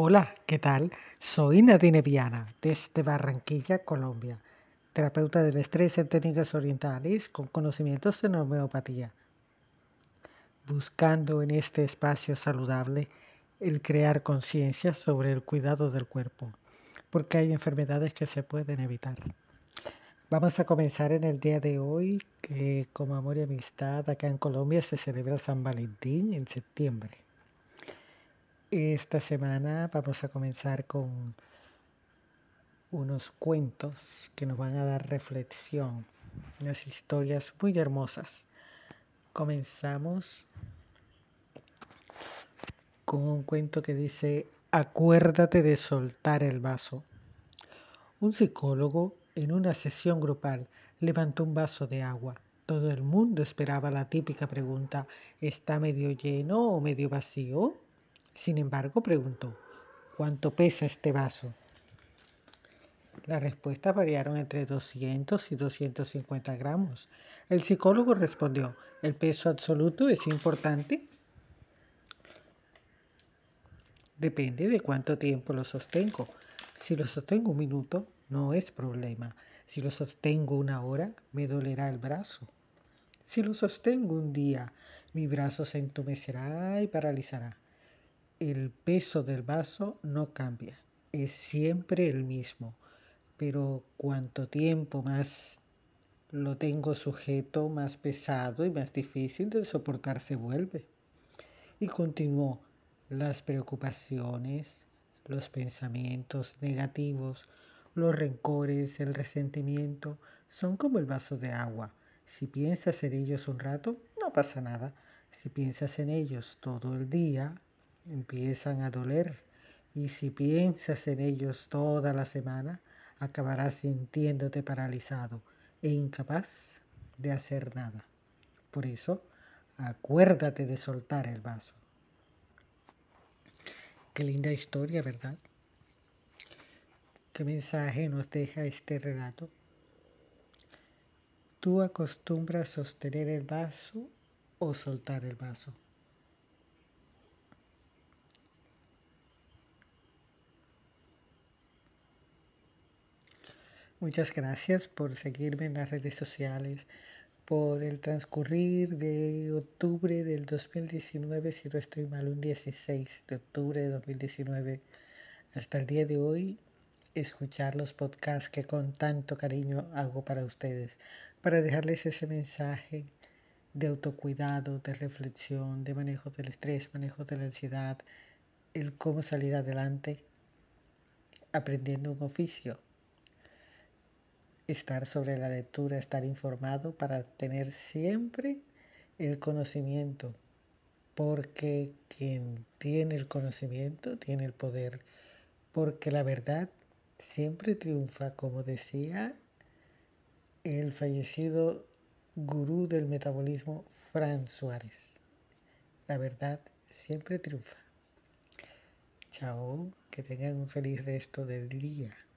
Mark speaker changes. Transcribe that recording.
Speaker 1: Hola, ¿qué tal? Soy Nadine Viana, desde Barranquilla, Colombia, terapeuta del estrés en técnicas orientales con conocimientos en homeopatía. Buscando en este espacio saludable el crear conciencia sobre el cuidado del cuerpo, porque hay enfermedades que se pueden evitar. Vamos a comenzar en el día de hoy, que como amor y amistad acá en Colombia se celebra San Valentín en septiembre. Esta semana vamos a comenzar con unos cuentos que nos van a dar reflexión, unas historias muy hermosas. Comenzamos con un cuento que dice, acuérdate de soltar el vaso. Un psicólogo en una sesión grupal levantó un vaso de agua. Todo el mundo esperaba la típica pregunta, ¿está medio lleno o medio vacío? Sin embargo, preguntó, ¿cuánto pesa este vaso? Las respuestas variaron entre 200 y 250 gramos. El psicólogo respondió, ¿el peso absoluto es importante? Depende de cuánto tiempo lo sostengo. Si lo sostengo un minuto, no es problema. Si lo sostengo una hora, me dolerá el brazo. Si lo sostengo un día, mi brazo se entumecerá y paralizará el peso del vaso no cambia, es siempre el mismo, pero cuanto tiempo más lo tengo sujeto, más pesado y más difícil de soportar se vuelve. Y continuó, las preocupaciones, los pensamientos negativos, los rencores, el resentimiento, son como el vaso de agua. Si piensas en ellos un rato, no pasa nada. Si piensas en ellos todo el día, empiezan a doler y si piensas en ellos toda la semana, acabarás sintiéndote paralizado e incapaz de hacer nada. Por eso, acuérdate de soltar el vaso. Qué linda historia, ¿verdad? ¿Qué mensaje nos deja este relato? ¿Tú acostumbras sostener el vaso o soltar el vaso? Muchas gracias por seguirme en las redes sociales, por el transcurrir de octubre del 2019, si no estoy mal, un 16 de octubre de 2019, hasta el día de hoy, escuchar los podcasts que con tanto cariño hago para ustedes, para dejarles ese mensaje de autocuidado, de reflexión, de manejo del estrés, manejo de la ansiedad, el cómo salir adelante aprendiendo un oficio estar sobre la lectura, estar informado para tener siempre el conocimiento, porque quien tiene el conocimiento tiene el poder, porque la verdad siempre triunfa, como decía el fallecido gurú del metabolismo, Fran Suárez. La verdad siempre triunfa. Chao, que tengan un feliz resto del día.